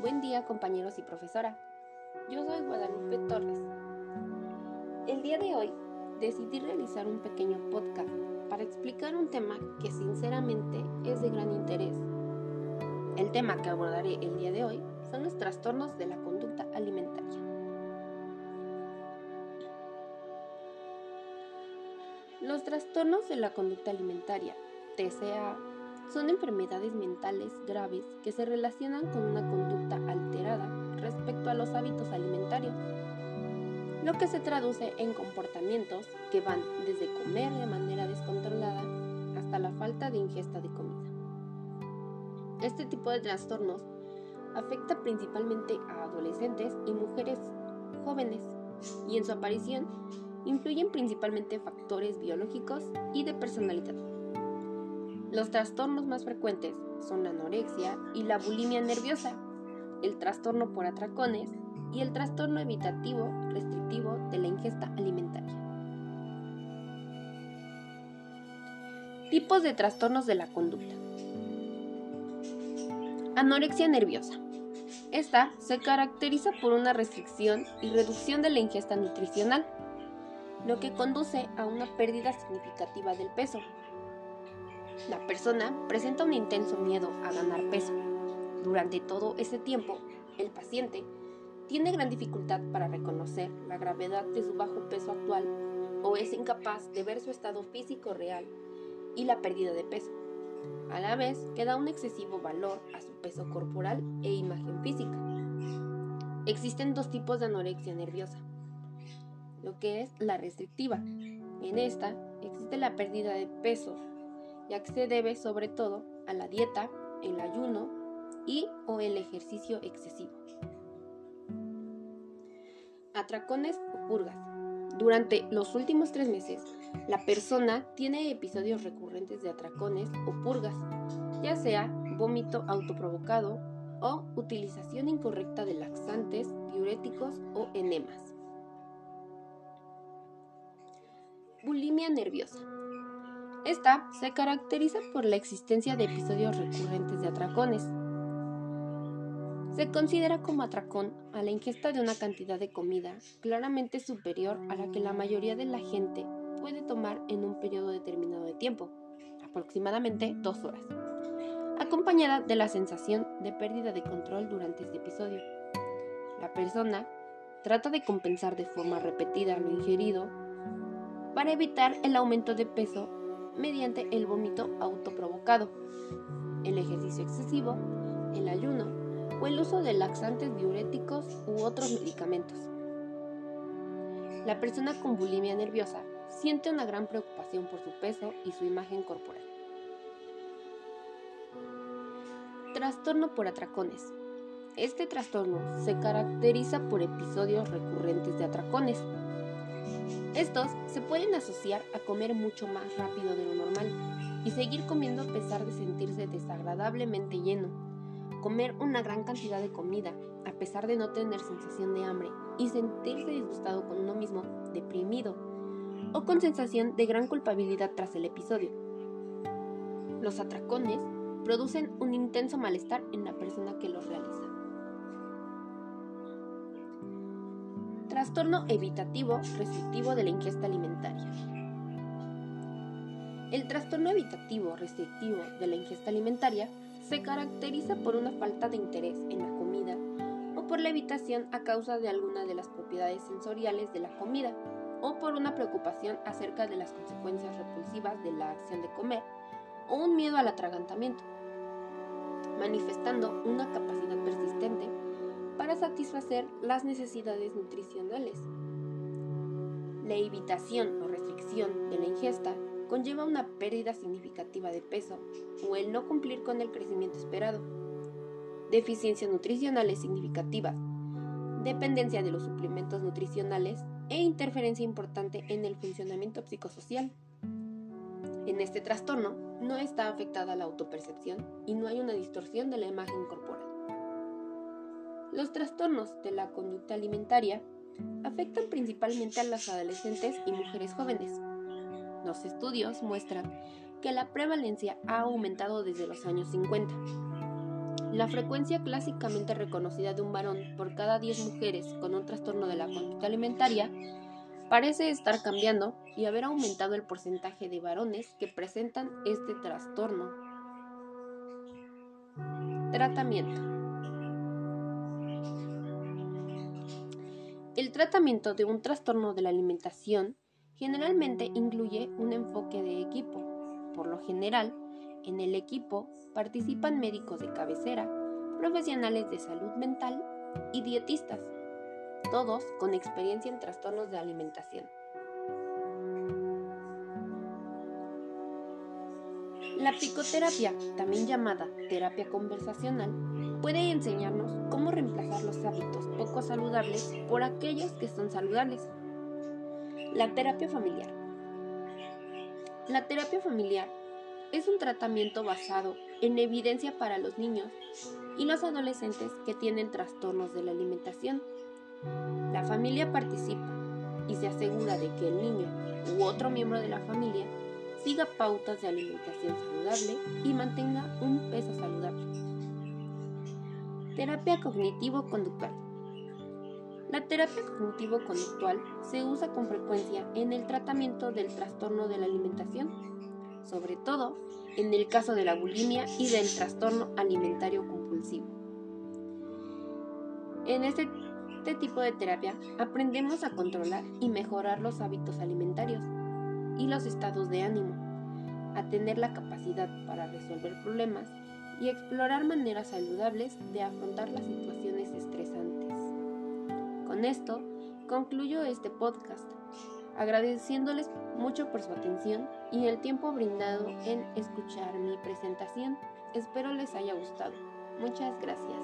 Buen día compañeros y profesora. Yo soy Guadalupe Torres. El día de hoy decidí realizar un pequeño podcast para explicar un tema que sinceramente es de gran interés. El tema que abordaré el día de hoy son los trastornos de la conducta alimentaria. Los trastornos de la conducta alimentaria, TCA, son enfermedades mentales graves que se relacionan con una conducta alterada respecto a los hábitos alimentarios, lo que se traduce en comportamientos que van desde comer de manera descontrolada hasta la falta de ingesta de comida. Este tipo de trastornos afecta principalmente a adolescentes y mujeres jóvenes y en su aparición influyen principalmente factores biológicos y de personalidad. Los trastornos más frecuentes son la anorexia y la bulimia nerviosa, el trastorno por atracones y el trastorno evitativo restrictivo de la ingesta alimentaria. Tipos de trastornos de la conducta. Anorexia nerviosa. Esta se caracteriza por una restricción y reducción de la ingesta nutricional, lo que conduce a una pérdida significativa del peso, la persona presenta un intenso miedo a ganar peso. Durante todo ese tiempo, el paciente tiene gran dificultad para reconocer la gravedad de su bajo peso actual o es incapaz de ver su estado físico real y la pérdida de peso, a la vez que da un excesivo valor a su peso corporal e imagen física. Existen dos tipos de anorexia nerviosa, lo que es la restrictiva. En esta existe la pérdida de peso ya que se debe sobre todo a la dieta, el ayuno y o el ejercicio excesivo. Atracones o purgas. Durante los últimos tres meses, la persona tiene episodios recurrentes de atracones o purgas, ya sea vómito autoprovocado o utilización incorrecta de laxantes, diuréticos o enemas. Bulimia nerviosa. Esta se caracteriza por la existencia de episodios recurrentes de atracones. Se considera como atracón a la ingesta de una cantidad de comida claramente superior a la que la mayoría de la gente puede tomar en un periodo determinado de tiempo, aproximadamente dos horas, acompañada de la sensación de pérdida de control durante este episodio. La persona trata de compensar de forma repetida lo ingerido para evitar el aumento de peso mediante el vómito autoprovocado, el ejercicio excesivo, el ayuno o el uso de laxantes diuréticos u otros medicamentos. La persona con bulimia nerviosa siente una gran preocupación por su peso y su imagen corporal. Trastorno por atracones. Este trastorno se caracteriza por episodios recurrentes de atracones, estos se pueden asociar a comer mucho más rápido de lo normal y seguir comiendo a pesar de sentirse desagradablemente lleno. Comer una gran cantidad de comida a pesar de no tener sensación de hambre y sentirse disgustado con uno mismo, deprimido o con sensación de gran culpabilidad tras el episodio. Los atracones producen un intenso malestar en la persona que los realiza. Trastorno evitativo restrictivo de la ingesta alimentaria. El trastorno evitativo restrictivo de la ingesta alimentaria se caracteriza por una falta de interés en la comida o por la evitación a causa de alguna de las propiedades sensoriales de la comida o por una preocupación acerca de las consecuencias repulsivas de la acción de comer o un miedo al atragantamiento, manifestando una capacidad persistente para satisfacer las necesidades nutricionales. La evitación o restricción de la ingesta conlleva una pérdida significativa de peso o el no cumplir con el crecimiento esperado, deficiencias nutricionales significativas, dependencia de los suplementos nutricionales e interferencia importante en el funcionamiento psicosocial. En este trastorno no está afectada la autopercepción y no hay una distorsión de la imagen corporal. Los trastornos de la conducta alimentaria afectan principalmente a las adolescentes y mujeres jóvenes. Los estudios muestran que la prevalencia ha aumentado desde los años 50. La frecuencia clásicamente reconocida de un varón por cada 10 mujeres con un trastorno de la conducta alimentaria parece estar cambiando y haber aumentado el porcentaje de varones que presentan este trastorno. Tratamiento. El tratamiento de un trastorno de la alimentación generalmente incluye un enfoque de equipo. Por lo general, en el equipo participan médicos de cabecera, profesionales de salud mental y dietistas todos con experiencia en trastornos de alimentación. La psicoterapia, también llamada terapia conversacional, puede enseñarnos cómo reemplazar los hábitos poco saludables por aquellos que son saludables. La terapia familiar. La terapia familiar es un tratamiento basado en evidencia para los niños y los adolescentes que tienen trastornos de la alimentación la familia participa y se asegura de que el niño u otro miembro de la familia siga pautas de alimentación saludable y mantenga un peso saludable. Terapia cognitivo-conductual. La terapia cognitivo-conductual se usa con frecuencia en el tratamiento del trastorno de la alimentación, sobre todo en el caso de la bulimia y del trastorno alimentario compulsivo. En este este tipo de terapia aprendemos a controlar y mejorar los hábitos alimentarios y los estados de ánimo, a tener la capacidad para resolver problemas y explorar maneras saludables de afrontar las situaciones estresantes. Con esto, concluyo este podcast, agradeciéndoles mucho por su atención y el tiempo brindado en escuchar mi presentación. Espero les haya gustado. Muchas gracias.